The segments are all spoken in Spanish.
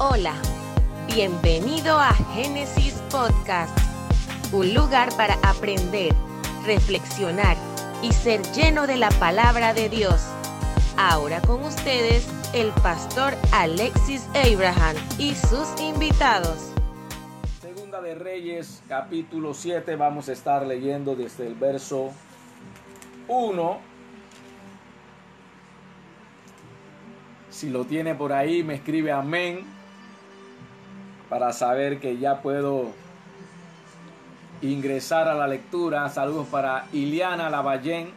Hola, bienvenido a Génesis Podcast, un lugar para aprender, reflexionar y ser lleno de la palabra de Dios. Ahora con ustedes el pastor Alexis Abraham y sus invitados. Segunda de Reyes, capítulo 7, vamos a estar leyendo desde el verso 1. Si lo tiene por ahí, me escribe amén para saber que ya puedo ingresar a la lectura. Saludos para Iliana Lavallén.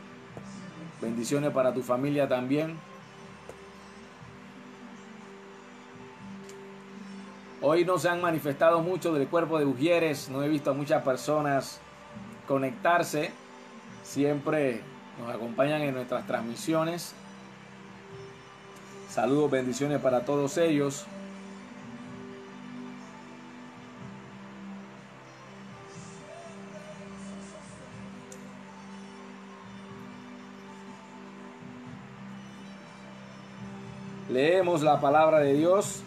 Bendiciones para tu familia también. Hoy no se han manifestado mucho del cuerpo de Ujieres. No he visto a muchas personas conectarse. Siempre nos acompañan en nuestras transmisiones. Saludos, bendiciones para todos ellos. Leemos la palabra de Dios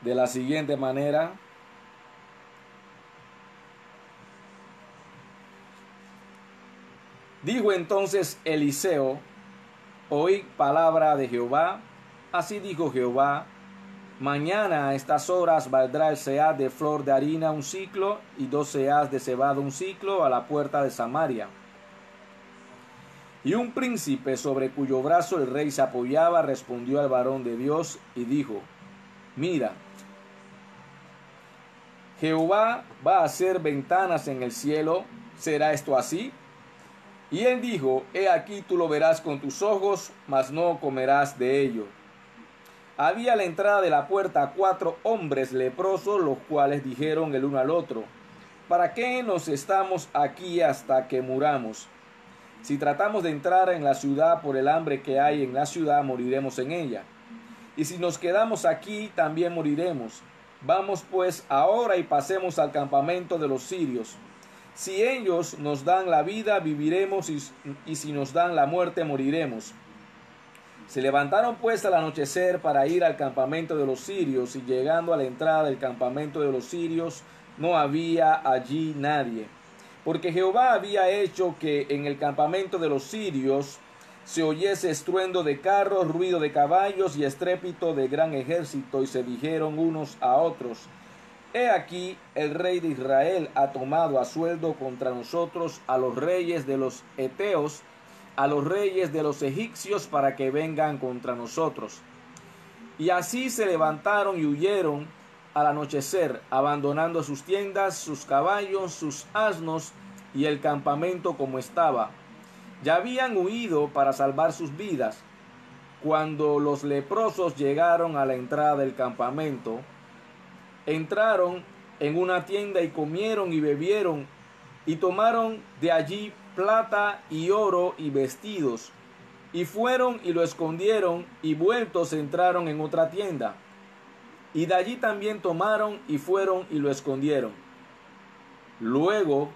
de la siguiente manera. Dijo entonces Eliseo, oí palabra de Jehová, así dijo Jehová, mañana a estas horas valdrá el sead de flor de harina un ciclo y dos seas de cebado un ciclo a la puerta de Samaria y un príncipe sobre cuyo brazo el rey se apoyaba respondió al varón de Dios y dijo, mira, Jehová va a hacer ventanas en el cielo, ¿será esto así? Y él dijo, he aquí tú lo verás con tus ojos, mas no comerás de ello. Había la entrada de la puerta cuatro hombres leprosos, los cuales dijeron el uno al otro, ¿para qué nos estamos aquí hasta que muramos? Si tratamos de entrar en la ciudad por el hambre que hay en la ciudad, moriremos en ella. Y si nos quedamos aquí, también moriremos. Vamos pues ahora y pasemos al campamento de los sirios. Si ellos nos dan la vida, viviremos, y, si nos dan la muerte, moriremos. Se levantaron pues al anochecer para ir al campamento de los sirios, y llegando a la entrada del campamento de los sirios, no había allí nadie porque Jehová había hecho que en el campamento de los sirios se oyese estruendo de carros, ruido de caballos y estrépito de gran ejército, y se dijeron unos a otros, He aquí el rey de Israel ha tomado a sueldo contra nosotros a los reyes de los Eteos, a los reyes de los egipcios, para que vengan contra nosotros. Y así se levantaron y huyeron al anochecer, abandonando sus tiendas, sus caballos, sus asnos y el campamento como estaba. Ya habían huido para salvar sus vidas. Cuando los leprosos llegaron a la entrada del campamento, entraron en una tienda y comieron y bebieron y tomaron de allí plata y oro y vestidos. Y fueron y lo escondieron y vueltos entraron en otra tienda. Y de allí también tomaron y fueron y lo escondieron. Luego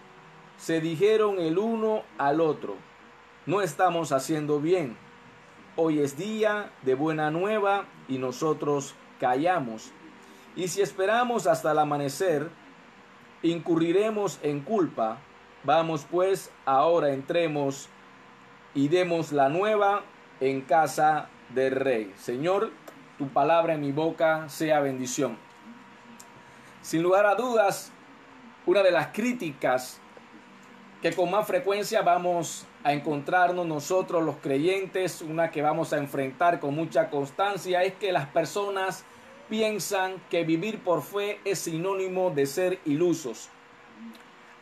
se dijeron el uno al otro, no estamos haciendo bien. Hoy es día de buena nueva y nosotros callamos. Y si esperamos hasta el amanecer, incurriremos en culpa. Vamos pues, ahora entremos y demos la nueva en casa del rey. Señor, tu palabra en mi boca sea bendición. Sin lugar a dudas, una de las críticas que con más frecuencia vamos a encontrarnos nosotros los creyentes, una que vamos a enfrentar con mucha constancia, es que las personas piensan que vivir por fe es sinónimo de ser ilusos.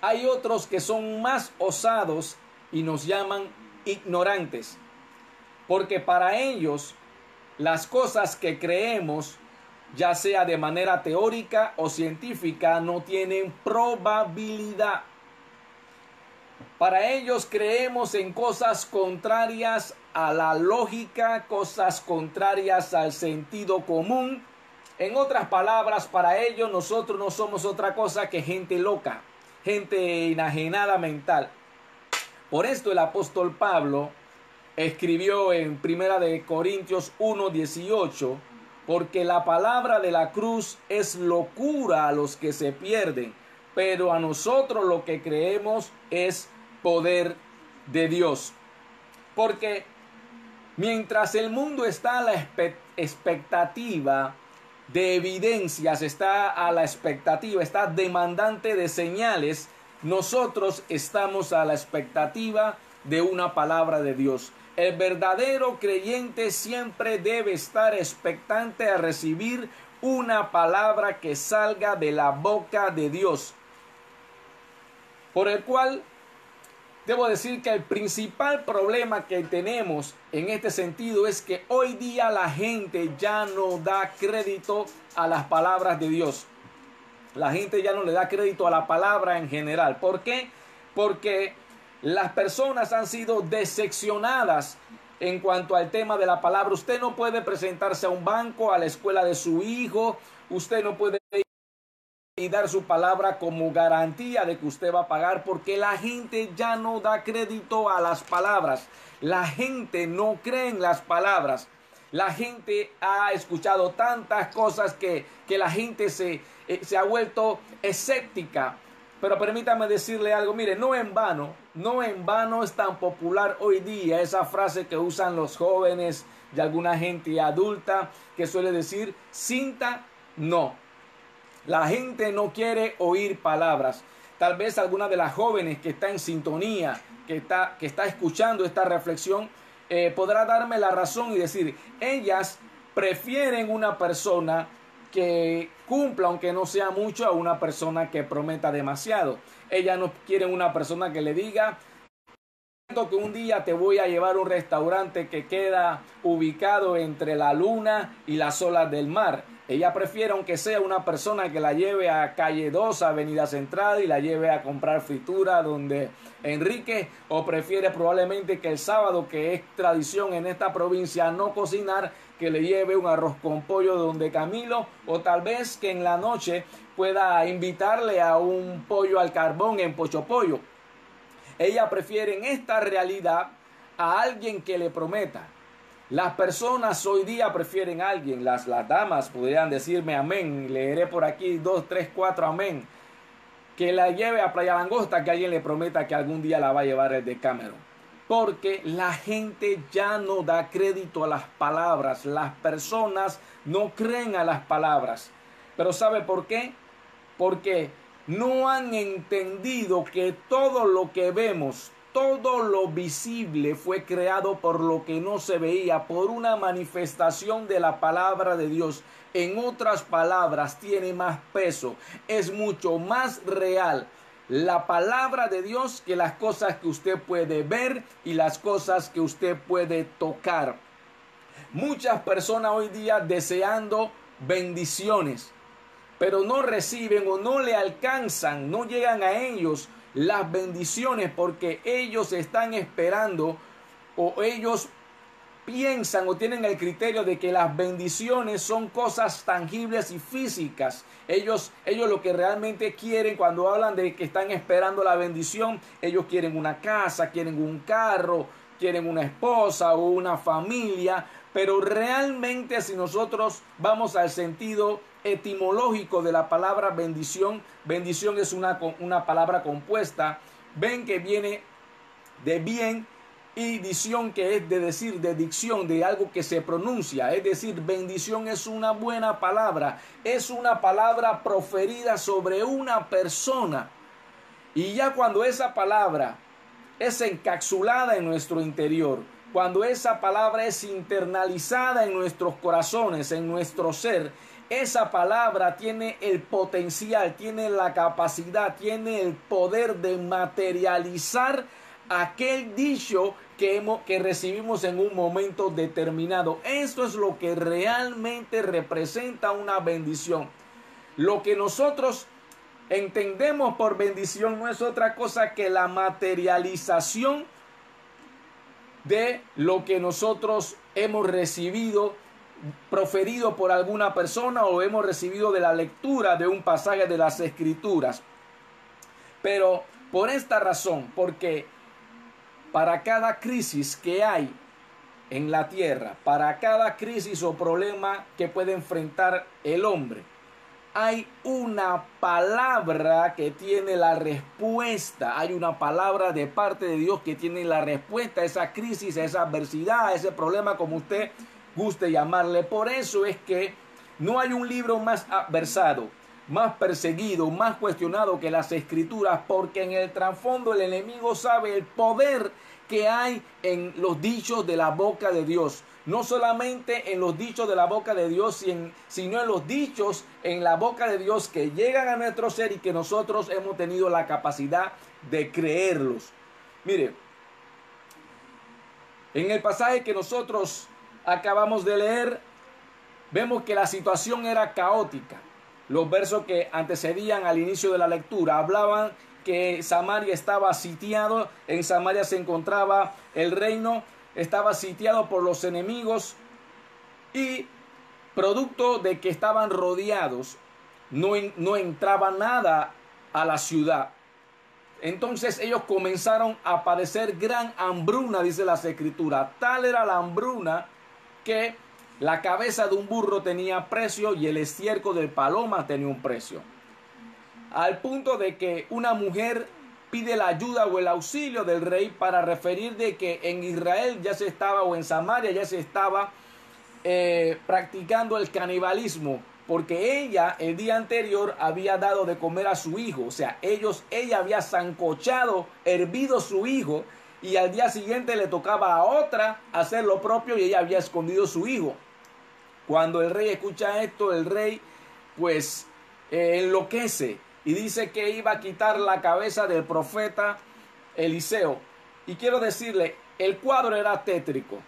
Hay otros que son más osados y nos llaman ignorantes, porque para ellos las cosas que creemos, ya sea de manera teórica o científica, no tienen probabilidad. Para ellos creemos en cosas contrarias a la lógica, cosas contrarias al sentido común. En otras palabras, para ellos nosotros no somos otra cosa que gente loca, gente enajenada mental. Por esto el apóstol Pablo escribió en Primera de Corintios 1:18, porque la palabra de la cruz es locura a los que se pierden, pero a nosotros lo que creemos es poder de Dios. Porque mientras el mundo está a la expectativa de evidencias, está a la expectativa, está demandante de señales, nosotros estamos a la expectativa de una palabra de Dios. El verdadero creyente siempre debe estar expectante a recibir una palabra que salga de la boca de Dios. Por el cual debo decir que el principal problema que tenemos en este sentido es que hoy día la gente ya no da crédito a las palabras de Dios. La gente ya no le da crédito a la palabra en general. ¿Por qué? Porque las personas han sido decepcionadas en cuanto al tema de la palabra. Usted no puede presentarse a un banco, a la escuela de su hijo. Usted no puede y dar su palabra como garantía de que usted va a pagar porque la gente ya no da crédito a las palabras. La gente no cree en las palabras. La gente ha escuchado tantas cosas que, que la gente se, eh, se ha vuelto escéptica pero permítame decirle algo, mire, no en vano, no en vano es tan popular hoy día esa frase que usan los jóvenes y alguna gente adulta que suele decir, cinta, no. La gente no quiere oír palabras. Tal vez alguna de las jóvenes que está en sintonía, que está, que está escuchando esta reflexión, eh, podrá darme la razón y decir, ellas prefieren una persona que cumpla, aunque no sea mucho, a una persona que prometa demasiado. Ella no quiere una persona que le diga que un día te voy a llevar a un restaurante que queda ubicado entre la luna y las olas del mar. Ella prefiere, aunque sea una persona que la lleve a calle 2, Avenida Central, y la lleve a comprar fritura donde Enrique, o prefiere probablemente que el sábado, que es tradición en esta provincia, no cocinar, que le lleve un arroz con pollo donde Camilo, o tal vez que en la noche pueda invitarle a un pollo al carbón en Pocho Pollo. Ella prefiere en esta realidad a alguien que le prometa. Las personas hoy día prefieren a alguien, las, las damas podrían decirme amén, leeré por aquí dos, tres, cuatro amén, que la lleve a Playa Langosta, que alguien le prometa que algún día la va a llevar el Cameron. Porque la gente ya no da crédito a las palabras, las personas no creen a las palabras. Pero ¿sabe por qué? Porque no han entendido que todo lo que vemos, todo lo visible fue creado por lo que no se veía, por una manifestación de la palabra de Dios. En otras palabras, tiene más peso, es mucho más real la palabra de Dios que las cosas que usted puede ver y las cosas que usted puede tocar. Muchas personas hoy día deseando bendiciones, pero no reciben o no le alcanzan, no llegan a ellos las bendiciones porque ellos están esperando o ellos piensan o tienen el criterio de que las bendiciones son cosas tangibles y físicas. Ellos, ellos lo que realmente quieren cuando hablan de que están esperando la bendición, ellos quieren una casa, quieren un carro, quieren una esposa o una familia, pero realmente si nosotros vamos al sentido etimológico de la palabra bendición, bendición es una, una palabra compuesta, ven que viene de bien y dicción que es de decir, de dicción, de algo que se pronuncia. Es decir, bendición es una buena palabra, es una palabra proferida sobre una persona. Y ya cuando esa palabra es encapsulada en nuestro interior, cuando esa palabra es internalizada en nuestros corazones, en nuestro ser, esa palabra tiene el potencial, tiene la capacidad, tiene el poder de materializar aquel dicho que, hemos, que recibimos en un momento determinado. Esto es lo que realmente representa una bendición. Lo que nosotros entendemos por bendición no es otra cosa que la materialización de lo que nosotros hemos recibido proferido por alguna persona o hemos recibido de la lectura de un pasaje de las escrituras. Pero por esta razón, porque para cada crisis que hay en la tierra, para cada crisis o problema que puede enfrentar el hombre, hay una palabra que tiene la respuesta. Hay una palabra de parte de Dios que tiene la respuesta a esa crisis, a esa adversidad, a ese problema, como usted guste llamarle. Por eso es que no hay un libro más adversado, más perseguido, más cuestionado que las escrituras, porque en el trasfondo el enemigo sabe el poder que hay en los dichos de la boca de Dios no solamente en los dichos de la boca de Dios, sino en los dichos en la boca de Dios que llegan a nuestro ser y que nosotros hemos tenido la capacidad de creerlos. Mire, en el pasaje que nosotros acabamos de leer, vemos que la situación era caótica. Los versos que antecedían al inicio de la lectura hablaban que Samaria estaba sitiado, en Samaria se encontraba el reino estaba sitiado por los enemigos y producto de que estaban rodeados, no, no entraba nada a la ciudad. Entonces ellos comenzaron a padecer gran hambruna, dice la escritura. Tal era la hambruna que la cabeza de un burro tenía precio y el estiércol del paloma tenía un precio. Al punto de que una mujer pide la ayuda o el auxilio del rey para referir de que en Israel ya se estaba o en Samaria ya se estaba eh, practicando el canibalismo porque ella el día anterior había dado de comer a su hijo, o sea, ellos, ella había zancochado, hervido su hijo y al día siguiente le tocaba a otra hacer lo propio y ella había escondido su hijo. Cuando el rey escucha esto, el rey pues eh, enloquece y dice que iba a quitar la cabeza del profeta Eliseo. Y quiero decirle, el cuadro era tétrico.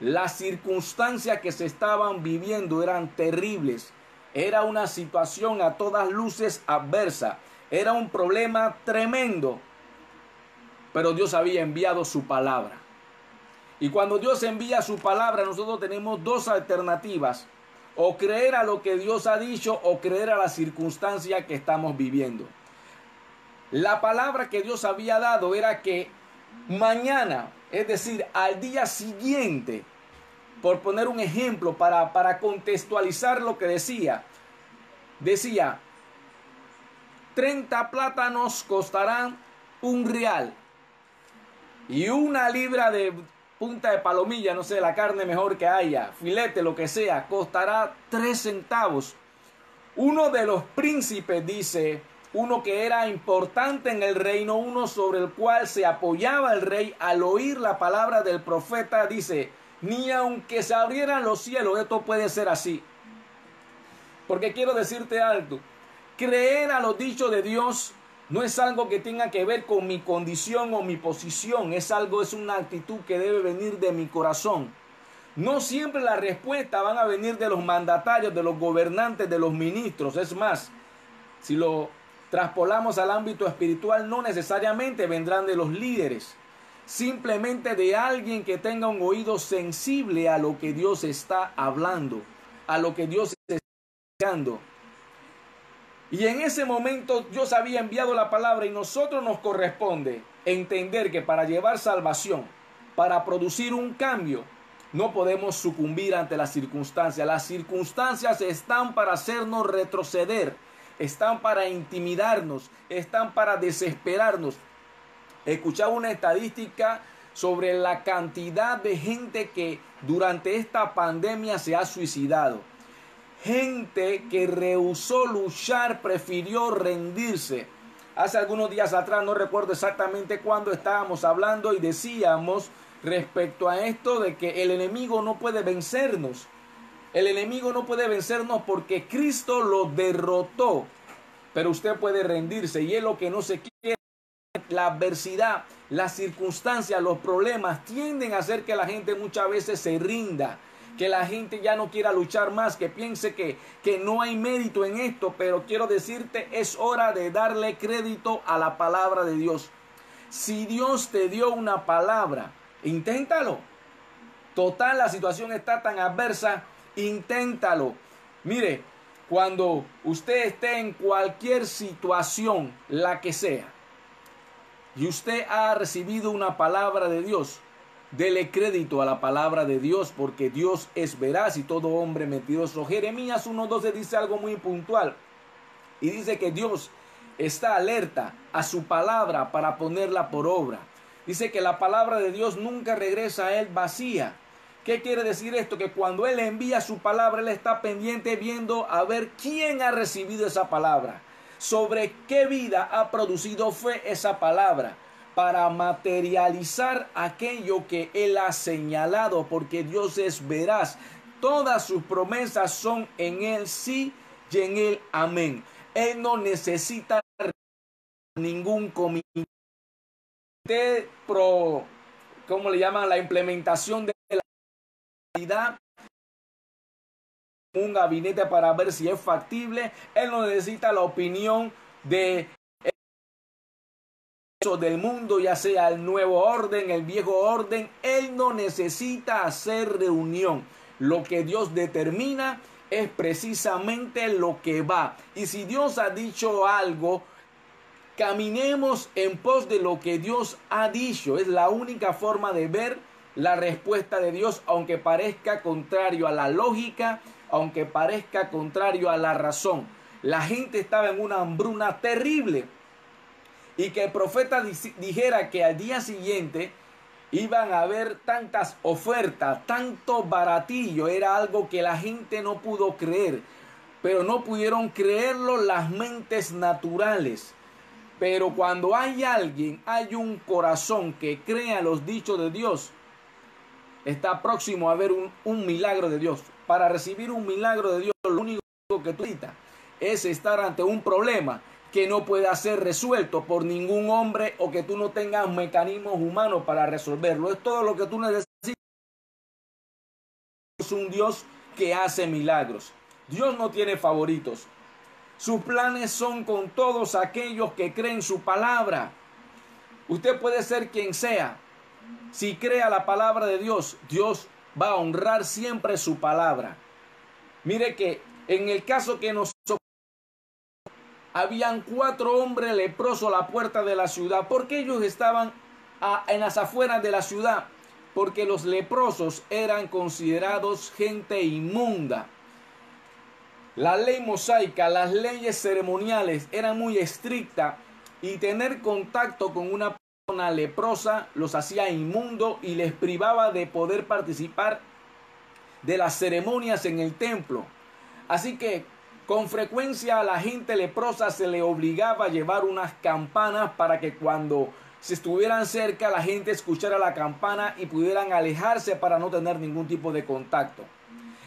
Las circunstancias que se estaban viviendo eran terribles. Era una situación a todas luces adversa. Era un problema tremendo. Pero Dios había enviado su palabra. Y cuando Dios envía su palabra, nosotros tenemos dos alternativas. O creer a lo que Dios ha dicho o creer a la circunstancia que estamos viviendo. La palabra que Dios había dado era que mañana, es decir, al día siguiente, por poner un ejemplo para, para contextualizar lo que decía, decía, 30 plátanos costarán un real y una libra de punta de palomilla, no sé, la carne mejor que haya, filete, lo que sea, costará tres centavos. Uno de los príncipes dice, uno que era importante en el reino, uno sobre el cual se apoyaba el rey al oír la palabra del profeta, dice, ni aunque se abrieran los cielos, esto puede ser así. Porque quiero decirte algo, creer a los dichos de Dios no es algo que tenga que ver con mi condición o mi posición, es algo, es una actitud que debe venir de mi corazón. No siempre las respuestas van a venir de los mandatarios, de los gobernantes, de los ministros. Es más, si lo traspolamos al ámbito espiritual, no necesariamente vendrán de los líderes, simplemente de alguien que tenga un oído sensible a lo que Dios está hablando, a lo que Dios está diciendo. Y en ese momento Dios había enviado la palabra y nosotros nos corresponde entender que para llevar salvación, para producir un cambio, no podemos sucumbir ante las circunstancias. Las circunstancias están para hacernos retroceder, están para intimidarnos, están para desesperarnos. Escuchaba una estadística sobre la cantidad de gente que durante esta pandemia se ha suicidado gente que rehusó luchar, prefirió rendirse. Hace algunos días atrás, no recuerdo exactamente cuándo estábamos hablando y decíamos respecto a esto de que el enemigo no puede vencernos. El enemigo no puede vencernos porque Cristo lo derrotó. Pero usted puede rendirse y es lo que no se quiere. La adversidad, las circunstancias, los problemas tienden a hacer que la gente muchas veces se rinda que la gente ya no quiera luchar más, que piense que, que no hay mérito en esto, pero quiero decirte, es hora de darle crédito a la palabra de Dios. Si Dios te dio una palabra, inténtalo. Total, la situación está tan adversa, inténtalo. Mire, cuando usted esté en cualquier situación, la que sea, y usted ha recibido una palabra de Dios, Dele crédito a la palabra de Dios porque Dios es veraz y todo hombre mentiroso. Jeremías 1.12 dice algo muy puntual y dice que Dios está alerta a su palabra para ponerla por obra. Dice que la palabra de Dios nunca regresa a él vacía. ¿Qué quiere decir esto? Que cuando Él envía su palabra, Él está pendiente viendo a ver quién ha recibido esa palabra, sobre qué vida ha producido fe esa palabra, para materializar aquello que Él ha señalado, porque Dios es veraz. Todas sus promesas son en Él sí y en Él amén. Él no necesita ningún comité pro, ¿cómo le llaman? La implementación de un gabinete para ver si es factible. Él no necesita la opinión de del mundo, ya sea el nuevo orden, el viejo orden. Él no necesita hacer reunión. Lo que Dios determina es precisamente lo que va. Y si Dios ha dicho algo, caminemos en pos de lo que Dios ha dicho. Es la única forma de ver la respuesta de Dios, aunque parezca contrario a la lógica, aunque parezca contrario a la razón. La gente estaba en una hambruna terrible y que el profeta dijera que al día siguiente iban a haber tantas ofertas, tanto baratillo, era algo que la gente no pudo creer, pero no pudieron creerlo las mentes naturales. Pero cuando hay alguien, hay un corazón que crea los dichos de Dios, está próximo a ver un, milagro de Dios. Para recibir un milagro de Dios, lo único que tú necesitas es estar ante un problema que no pueda ser resuelto por ningún hombre o que tú no tengas mecanismos humanos para resolverlo. Es todo lo que tú necesitas. Es un Dios que hace milagros. Dios no tiene favoritos. Sus planes son con todos aquellos que creen su palabra. Usted puede ser quien sea, si crea la palabra de Dios, Dios va a honrar siempre su palabra. Mire que en el caso que nos habían cuatro hombres leprosos a la puerta de la ciudad. porque ellos estaban en las afueras de la ciudad? Porque los leprosos eran considerados gente inmunda. La ley mosaica, las leyes ceremoniales eran muy estrictas y tener contacto con una una leprosa los hacía inmundo y les privaba de poder participar de las ceremonias en el templo. Así que con frecuencia a la gente leprosa se le obligaba a llevar unas campanas para que cuando se estuvieran cerca la gente escuchara la campana y pudieran alejarse para no tener ningún tipo de contacto.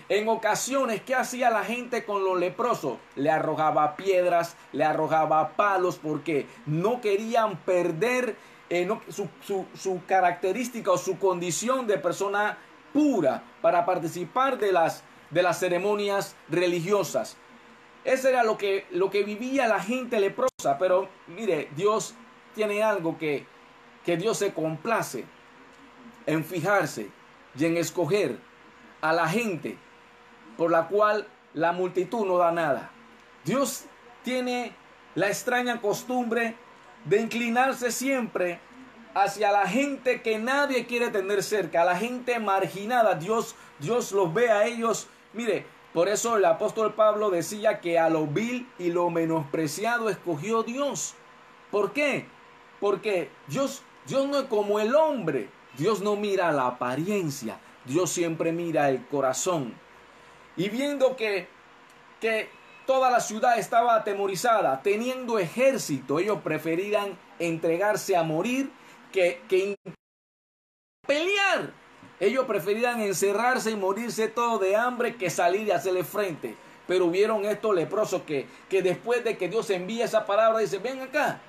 En ocasiones, ¿qué hacía la gente con los leprosos? Le arrojaba piedras, le arrojaba palos porque no querían perder eh, su, característica o su condición de persona pura para participar de las, de las ceremonias religiosas. Eso era lo que, lo que vivía la gente leprosa, pero mire, Dios tiene algo que, que Dios se complace en fijarse y en escoger a la gente por la cual la multitud no da nada. Dios tiene la extraña costumbre de inclinarse siempre hacia la gente que nadie quiere tener cerca, a la gente marginada. Dios, Dios los ve a ellos. Mire, por eso el apóstol Pablo decía que a lo vil y lo menospreciado escogió Dios. ¿Por qué? Porque Dios, Dios no es como el hombre. Dios no mira la apariencia. Dios siempre mira el corazón. Y viendo que, que Toda la ciudad estaba atemorizada, teniendo ejército. Ellos preferían entregarse a morir que, que pelear. Ellos preferían encerrarse y morirse todo de hambre que salir y hacerle frente. Pero vieron estos leprosos que, que después de que Dios envía esa palabra, dicen, ven acá,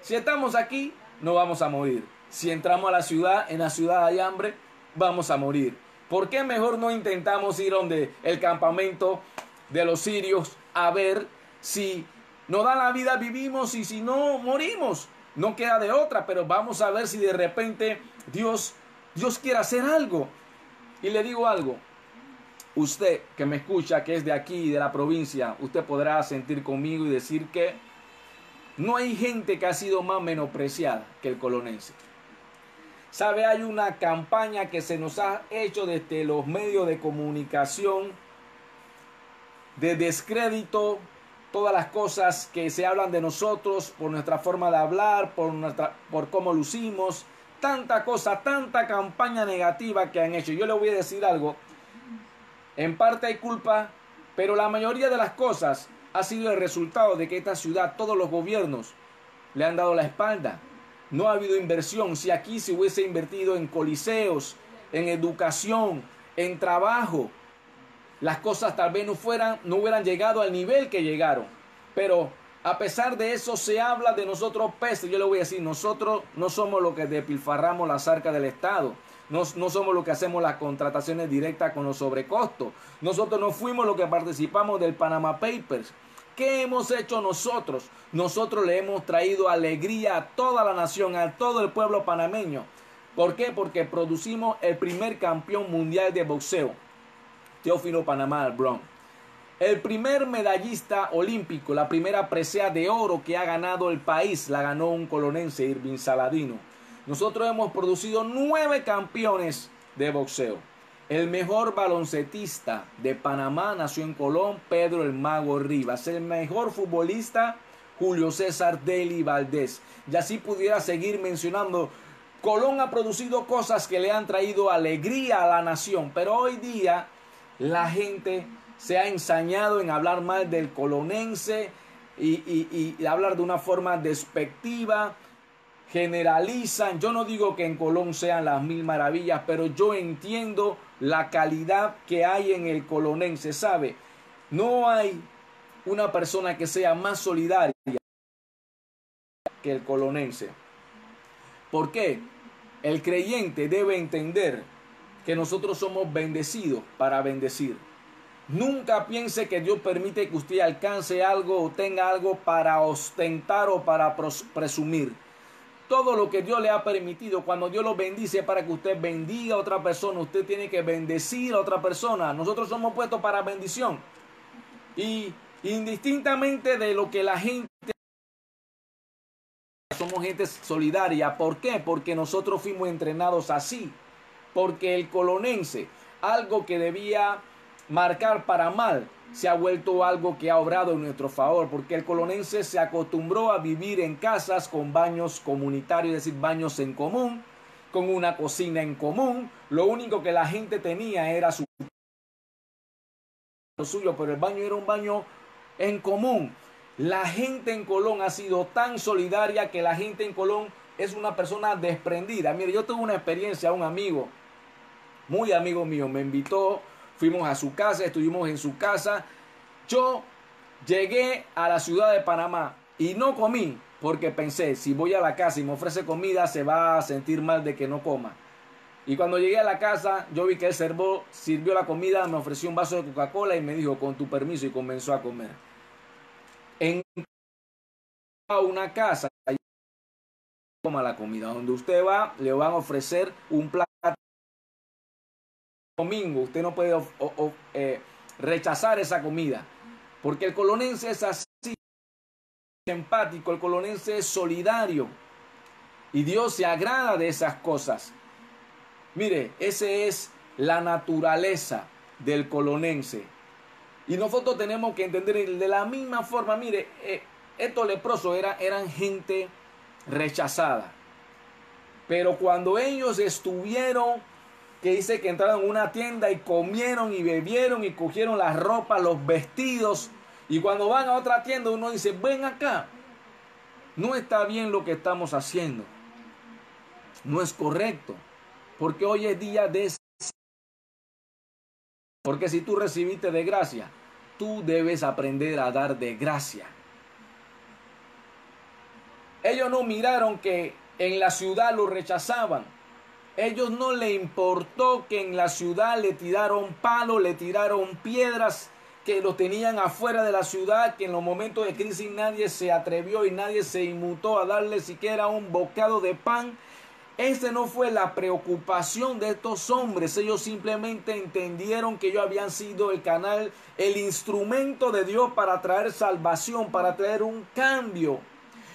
si estamos aquí, no vamos a morir. Si entramos a la ciudad, en la ciudad hay hambre, vamos a morir. ¿Por qué mejor no intentamos ir donde el campamento de los sirios a ver si nos da la vida, vivimos y si no, morimos. No queda de otra, pero vamos a ver si de repente Dios, Dios quiere hacer algo. Y le digo algo, usted que me escucha, que es de aquí, de la provincia, usted podrá sentir conmigo y decir que no hay gente que ha sido más menospreciada que el colonense. Sabe, hay una campaña que se nos ha hecho desde los medios de comunicación de descrédito, todas las cosas que se hablan de nosotros por nuestra forma de hablar, por, nuestra, por cómo lucimos, tanta cosa, tanta campaña negativa que han hecho. Yo le voy a decir algo, en parte hay culpa, pero la mayoría de las cosas ha sido el resultado de que esta ciudad, todos los gobiernos le han dado la espalda. No ha habido inversión. Si aquí se hubiese invertido en coliseos, en educación, en trabajo, las cosas tal vez no fueran, no hubieran llegado al nivel que llegaron. Pero a pesar de eso se habla de nosotros peces. Yo le voy a decir, nosotros no somos los que despilfarramos las arcas del Estado. No, no, somos los que hacemos las contrataciones directas con los sobrecostos. Nosotros no fuimos los que participamos del Panama Papers. ¿Qué hemos hecho nosotros? Nosotros le hemos traído alegría a toda la nación, a todo el pueblo panameño. ¿Por qué? Porque producimos el primer campeón mundial de boxeo, Teófilo Panamá Brown. El primer medallista olímpico, la primera presea de oro que ha ganado el país, la ganó un colonense, Irving Saladino. Nosotros hemos producido nueve campeones de boxeo. El mejor baloncetista de Panamá nació en Colón, Pedro el Mago Rivas. El mejor futbolista, Julio César Deli Valdés. Y así pudiera seguir mencionando. Colón ha producido cosas que le han traído alegría a la nación, pero hoy día la gente se ha ensañado en hablar mal del colonense y, y, y hablar de una forma despectiva generalizan. Yo no digo que en Colón sean las mil maravillas, pero yo entiendo la calidad que hay en el colonense, ¿sabe? No hay una persona que sea más solidaria que el colonense. ¿Por qué? El creyente debe entender que nosotros somos bendecidos para bendecir. Nunca piense que Dios permite que usted alcance algo o tenga algo para ostentar o para presumir todo lo que Dios le ha permitido, cuando Dios lo bendice para que usted bendiga a otra persona, usted tiene que bendecir a otra persona. Nosotros somos puestos para bendición. Y indistintamente de lo que la gente... Somos gente solidaria. ¿Por qué? Porque nosotros fuimos entrenados así. Porque el colonense, algo que debía marcar para mal, se ha vuelto algo que ha obrado en nuestro favor, porque el colonense se acostumbró a vivir en casas con baños comunitarios, es decir, baños en común, con una cocina en común. Lo único que la gente tenía era su suyo, pero el baño era un baño en común. La gente en Colón ha sido tan solidaria que la gente en Colón es una persona desprendida. Mire, yo tuve una experiencia, un amigo, muy amigo mío, me invitó fuimos a su casa, estuvimos en su casa. Yo llegué a la ciudad de Panamá y no comí porque pensé, si voy a la casa y me ofrece comida, se va a sentir mal de que no coma. Y cuando llegué a la casa, yo vi que él sirvió la comida, me ofreció un vaso de Coca-Cola y me dijo, con tu permiso, y comenzó a comer. En una casa, toma la comida. Donde usted va, le van a ofrecer un plato domingo, usted no puede eh, rechazar esa comida, porque el colonense es así, empático, el colonense es solidario y Dios se agrada de esas cosas. Mire, esa es la naturaleza del colonense. Y nosotros tenemos que entender de la misma forma, mire, eh, estos leprosos era, eran gente rechazada. Pero cuando ellos estuvieron que dice que entraron en una tienda y comieron y bebieron y cogieron las ropas, los vestidos. Y cuando van a otra tienda uno dice, ven acá, no está bien lo que estamos haciendo. No es correcto. Porque hoy es día de... Porque si tú recibiste de gracia, tú debes aprender a dar de gracia. Ellos no miraron que en la ciudad lo rechazaban ellos no le importó que en la ciudad le tiraron palos, le tiraron piedras, que lo tenían afuera de la ciudad, que en los momentos de crisis nadie se atrevió y nadie se inmutó a darle siquiera un bocado de pan. Esa no fue la preocupación de estos hombres. Ellos simplemente entendieron que ellos habían sido el canal, el instrumento de Dios para traer salvación, para traer un cambio.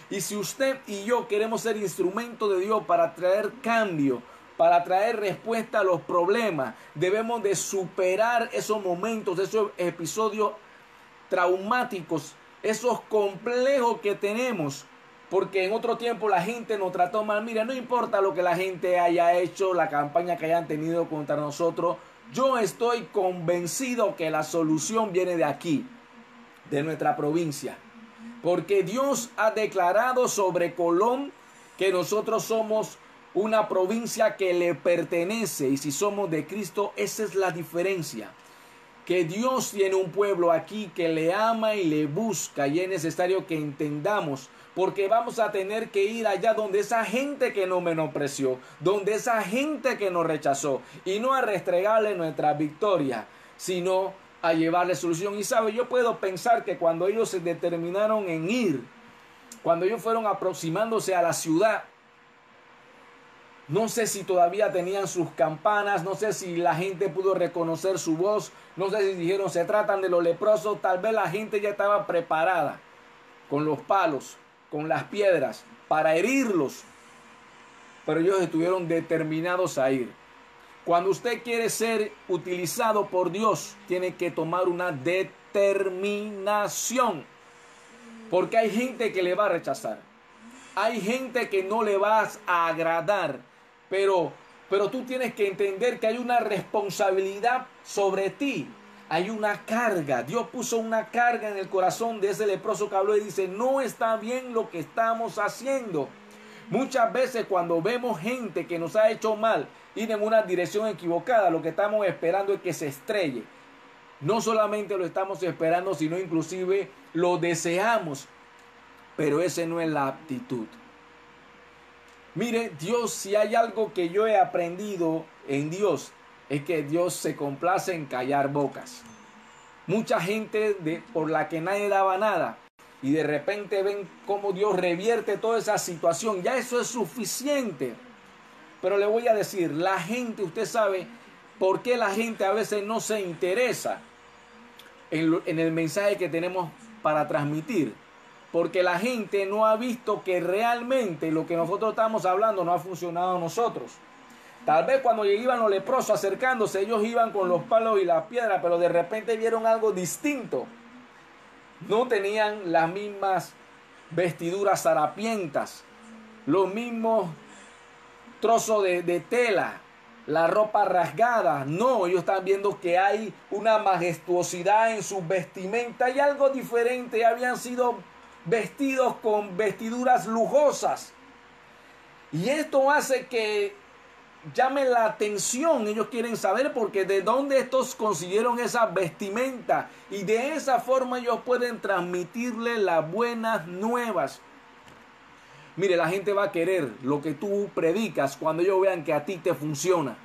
Y si usted y yo queremos ser instrumento de Dios para traer cambio, para traer respuesta a los problemas, debemos de superar esos momentos, esos episodios traumáticos, esos complejos que tenemos. Porque en otro tiempo la gente nos trató mal. Mira, no importa lo que la gente haya hecho, la campaña que hayan tenido contra nosotros. Yo estoy convencido que la solución viene de aquí, de nuestra provincia. Porque Dios ha declarado sobre Colón que nosotros somos una provincia que le pertenece y si somos de Cristo, esa es la diferencia. Que Dios tiene un pueblo aquí que le ama y le busca y es necesario que entendamos porque vamos a tener que ir allá donde esa gente que nos menospreció, donde esa gente que nos rechazó y no a restregarle nuestra victoria, sino a llevarle solución. Y sabe, yo puedo pensar que cuando ellos se determinaron en ir, cuando ellos fueron aproximándose a la ciudad, no sé si todavía tenían sus campanas, no sé si la gente pudo reconocer su voz, no sé si dijeron se tratan de los leprosos, tal vez la gente ya estaba preparada con los palos, con las piedras para herirlos, pero ellos estuvieron determinados a ir. Cuando usted quiere ser utilizado por Dios, tiene que tomar una determinación. Porque hay gente que le va a rechazar. Hay gente que no le vas a agradar. Pero, pero tú tienes que entender que hay una responsabilidad sobre ti. Hay una carga. Dios puso una carga en el corazón de ese leproso que habló y dice, no está bien lo que estamos haciendo. Muchas veces cuando vemos gente que nos ha hecho mal, ir en una dirección equivocada, lo que estamos esperando es que se estrelle. No solamente lo estamos esperando, sino inclusive lo deseamos. Pero ese no es la aptitud. Mire, Dios, si hay algo que yo he aprendido en Dios, es que Dios se complace en callar bocas. Mucha gente de, por la que nadie daba nada y de repente ven cómo Dios revierte toda esa situación. Ya eso es suficiente. Pero le voy a decir, la gente, usted sabe por qué la gente a veces no se interesa en, en el mensaje que tenemos para transmitir porque la gente no ha visto que realmente lo que nosotros estamos hablando no ha funcionado a nosotros. Tal vez cuando iban los leprosos acercándose, ellos iban con los palos y las piedras, pero de repente vieron algo distinto. No tenían las mismas vestiduras harapientas, los mismos trozos de, de tela, la ropa rasgada. No, ellos están viendo que hay una majestuosidad en su vestimenta y algo diferente. Habían sido vestidos con vestiduras lujosas. Y esto hace que llame la atención. Ellos quieren saber porque de dónde estos consiguieron esa vestimenta. Y de esa forma ellos pueden transmitirle las buenas nuevas. Mire, la gente va a querer lo que tú predicas cuando ellos vean que a ti te funciona.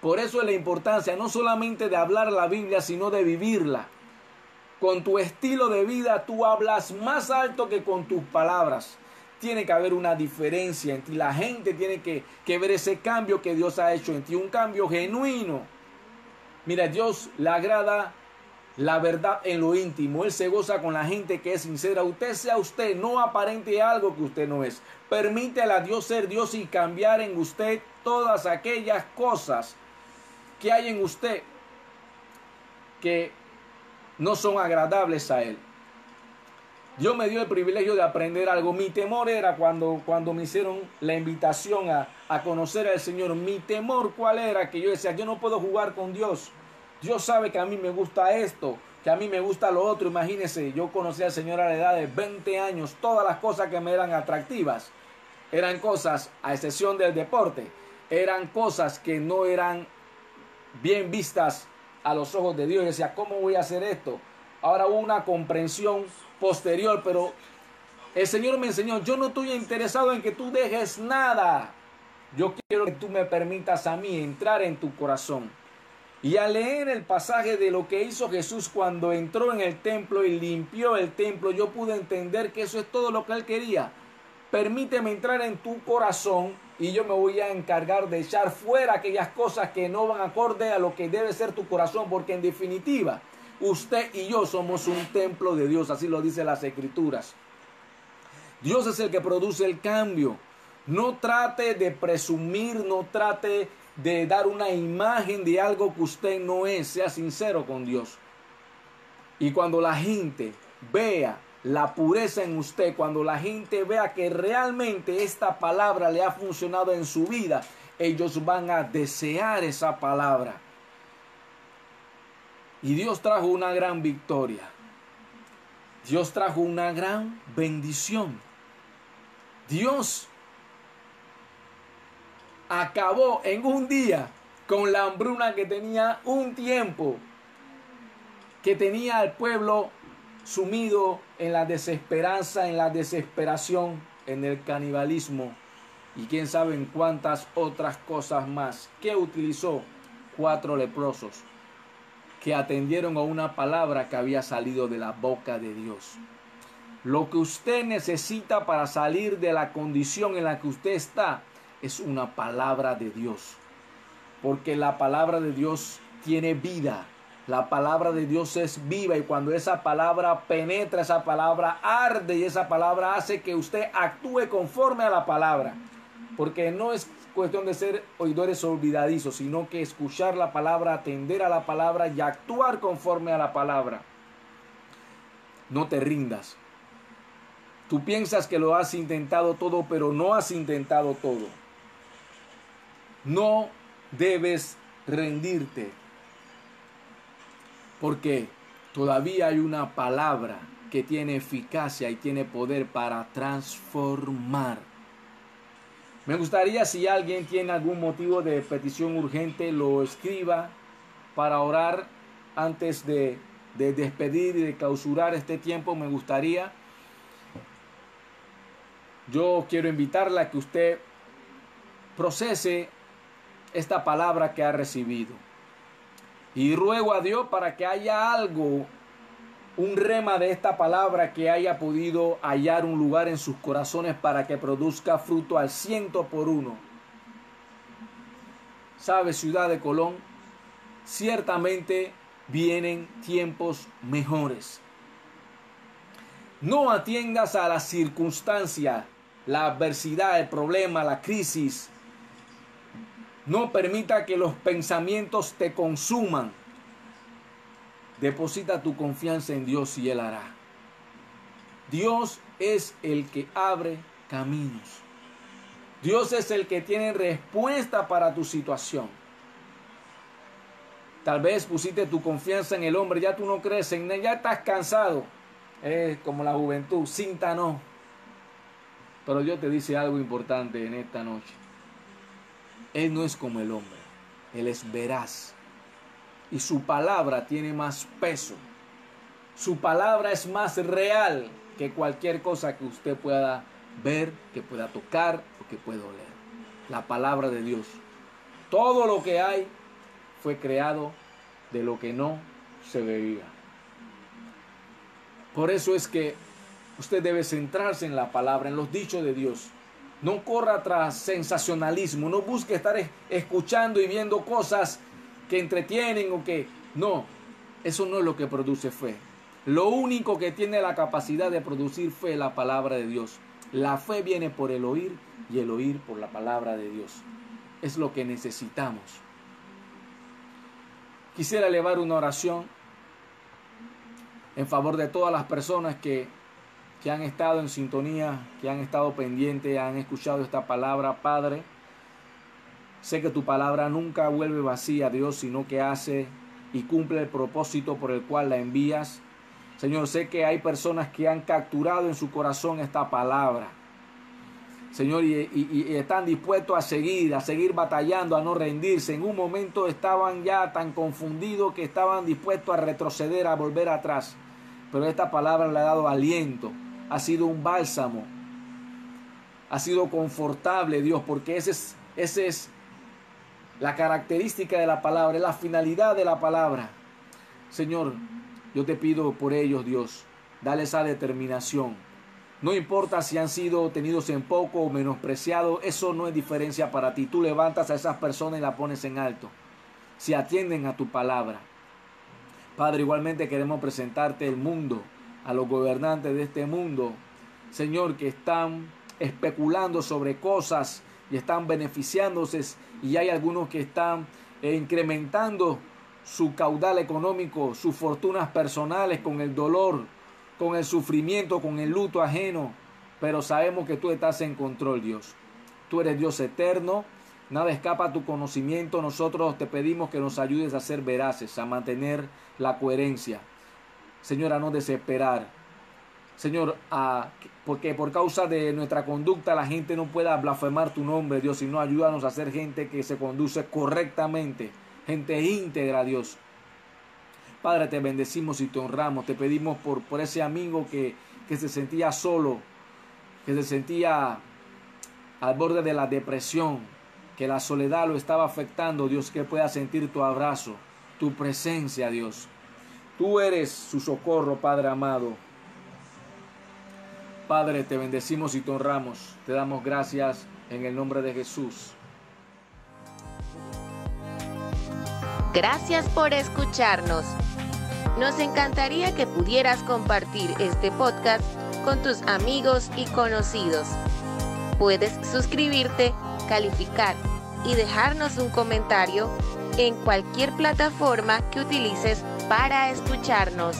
Por eso es la importancia no solamente de hablar la Biblia, sino de vivirla. Con tu estilo de vida tú hablas más alto que con tus palabras. Tiene que haber una diferencia en ti. La gente tiene que, ver ese cambio que Dios ha hecho en ti. Un cambio genuino. Mira, Dios le agrada la verdad en lo íntimo. Él se goza con la gente que es sincera. Usted sea usted, no aparente algo que usted no es. Permítele a Dios ser Dios y cambiar en usted todas aquellas cosas que hay en usted que no son agradables a Él. Dios me dio el privilegio de aprender algo. Mi temor era cuando, cuando me hicieron la invitación a, a conocer al Señor. Mi temor cuál era que yo decía, yo no puedo jugar con Dios. Dios sabe que a mí me gusta esto, que a mí me gusta lo otro. Imagínense, yo conocí al Señor a la edad de 20 años. Todas las cosas que me eran atractivas eran cosas, a excepción del deporte, eran cosas que no eran bien vistas a los ojos de Dios y decía, ¿cómo voy a hacer esto? Ahora una comprensión posterior, pero el Señor me enseñó, yo no estoy interesado en que tú dejes nada. Yo quiero que tú me permitas a mí entrar en tu corazón. Y al leer el pasaje de lo que hizo Jesús cuando entró en el templo y limpió el templo, yo pude entender que eso es todo lo que él quería. Permíteme entrar en tu corazón y yo me voy a encargar de echar fuera aquellas cosas que no van acorde a lo que debe ser tu corazón, porque en definitiva, usted y yo somos un templo de Dios, así lo dicen las escrituras. Dios es el que produce el cambio. No trate de presumir, no trate de dar una imagen de algo que usted no es. Sea sincero con Dios. Y cuando la gente vea la pureza en usted, cuando la gente vea que realmente esta palabra le ha funcionado en su vida, ellos van a desear esa palabra. Y Dios trajo una gran victoria. Dios trajo una gran bendición. Dios acabó en un día con la hambruna que tenía un tiempo, que tenía al pueblo sumido en la desesperanza, en la desesperación, en el canibalismo y quién sabe en cuántas otras cosas más. ¿Qué utilizó? Cuatro leprosos que atendieron a una palabra que había salido de la boca de Dios. Lo que usted necesita para salir de la condición en la que usted está es una palabra de Dios. Porque la palabra de Dios tiene vida. La palabra de Dios es viva y cuando esa palabra penetra, esa palabra arde y esa palabra hace que usted actúe conforme a la palabra. Porque no es cuestión de ser oidores olvidadizos, sino que escuchar la palabra, atender a la palabra y actuar conforme a la palabra. No te rindas. Tú piensas que lo has intentado todo, pero no has intentado todo. No debes rendirte. Porque todavía hay una palabra que tiene eficacia y tiene poder para transformar. Me gustaría si alguien tiene algún motivo de petición urgente, lo escriba para orar antes de, de despedir y de clausurar este tiempo. Me gustaría. Yo quiero invitarla a que usted procese esta palabra que ha recibido. Y ruego a Dios para que haya algo un rema de esta palabra que haya podido hallar un lugar en sus corazones para que produzca fruto al ciento por uno. ¿Sabe, ciudad de Colón? Ciertamente vienen tiempos mejores. No atiendas a la circunstancia, la adversidad, el problema, la crisis. No permita que los pensamientos te consuman Deposita tu confianza en Dios y Él hará. Dios es el que abre caminos. Dios es el que tiene respuesta para tu situación. Tal vez pusiste tu confianza en el hombre, ya tú no crees en él, ya estás cansado. Es como la juventud, cinta no. Pero Dios te dice algo importante en esta noche. Él no es como el hombre, Él es veraz y su palabra tiene más peso. Su palabra es más real que cualquier cosa que usted pueda ver, que pueda tocar o que pueda oler. La palabra de Dios. Todo lo que hay fue creado de lo que no se veía. Por eso es que usted debe centrarse en la palabra, en los dichos de Dios. No corra tras sensacionalismo, no busque estar escuchando y viendo cosas que entretienen o que... No, eso no es lo que produce fe. Lo único que tiene la capacidad de producir fe es la palabra de Dios. La fe viene por el oír y el oír por la palabra de Dios. Es lo que necesitamos. Quisiera elevar una oración en favor de todas las personas que, que han estado en sintonía, que han estado pendientes, han escuchado esta palabra, Padre. Sé que tu palabra nunca vuelve vacía, Dios, sino que hace y cumple el propósito por el cual la envías. Señor, sé que hay personas que han capturado en su corazón esta palabra. Señor, y, están dispuestos a seguir, a seguir batallando, a no rendirse. En un momento estaban ya tan confundidos que estaban dispuestos a retroceder, a volver atrás. Pero esta palabra le ha dado aliento, ha sido un bálsamo, ha sido confortable, Dios, porque ese es, ese es la característica de la palabra, la finalidad de la palabra. Señor, yo te pido por ellos, Dios, dale esa determinación. No importa si han sido tenidos en poco o menospreciados, eso no es diferencia para ti. Tú levantas a esas personas y las pones en alto. Si atienden a tu palabra. Padre, igualmente queremos presentarte el mundo, a los gobernantes de este mundo. Señor, que están especulando sobre cosas y están beneficiándose y hay algunos que están eh, incrementando su caudal económico, sus fortunas personales con el dolor, con el sufrimiento, con el luto ajeno. Pero sabemos que tú estás en control, Dios. Tú eres Dios eterno. Nada escapa a tu conocimiento. Nosotros te pedimos que nos ayudes a ser veraces, a mantener la coherencia. Señor, a no desesperar. Señor, a, porque por causa de nuestra conducta la gente no pueda blasfemar tu nombre, Dios, sino ayúdanos a ser gente que se conduce correctamente gente íntegra, Dios. Padre, te bendecimos y te honramos. Te pedimos por, por ese amigo que, que se sentía solo, que se sentía al borde de la depresión, que la soledad lo estaba afectando, Dios, que pueda sentir tu abrazo, tu presencia, Dios. Tú eres su socorro, Padre amado. Padre, te bendecimos y te honramos. Te damos gracias en el nombre de Jesús. Gracias por escucharnos. Nos encantaría que pudieras compartir este podcast con tus amigos y conocidos. Puedes suscribirte, calificar y dejarnos un comentario en cualquier plataforma que utilices para escucharnos.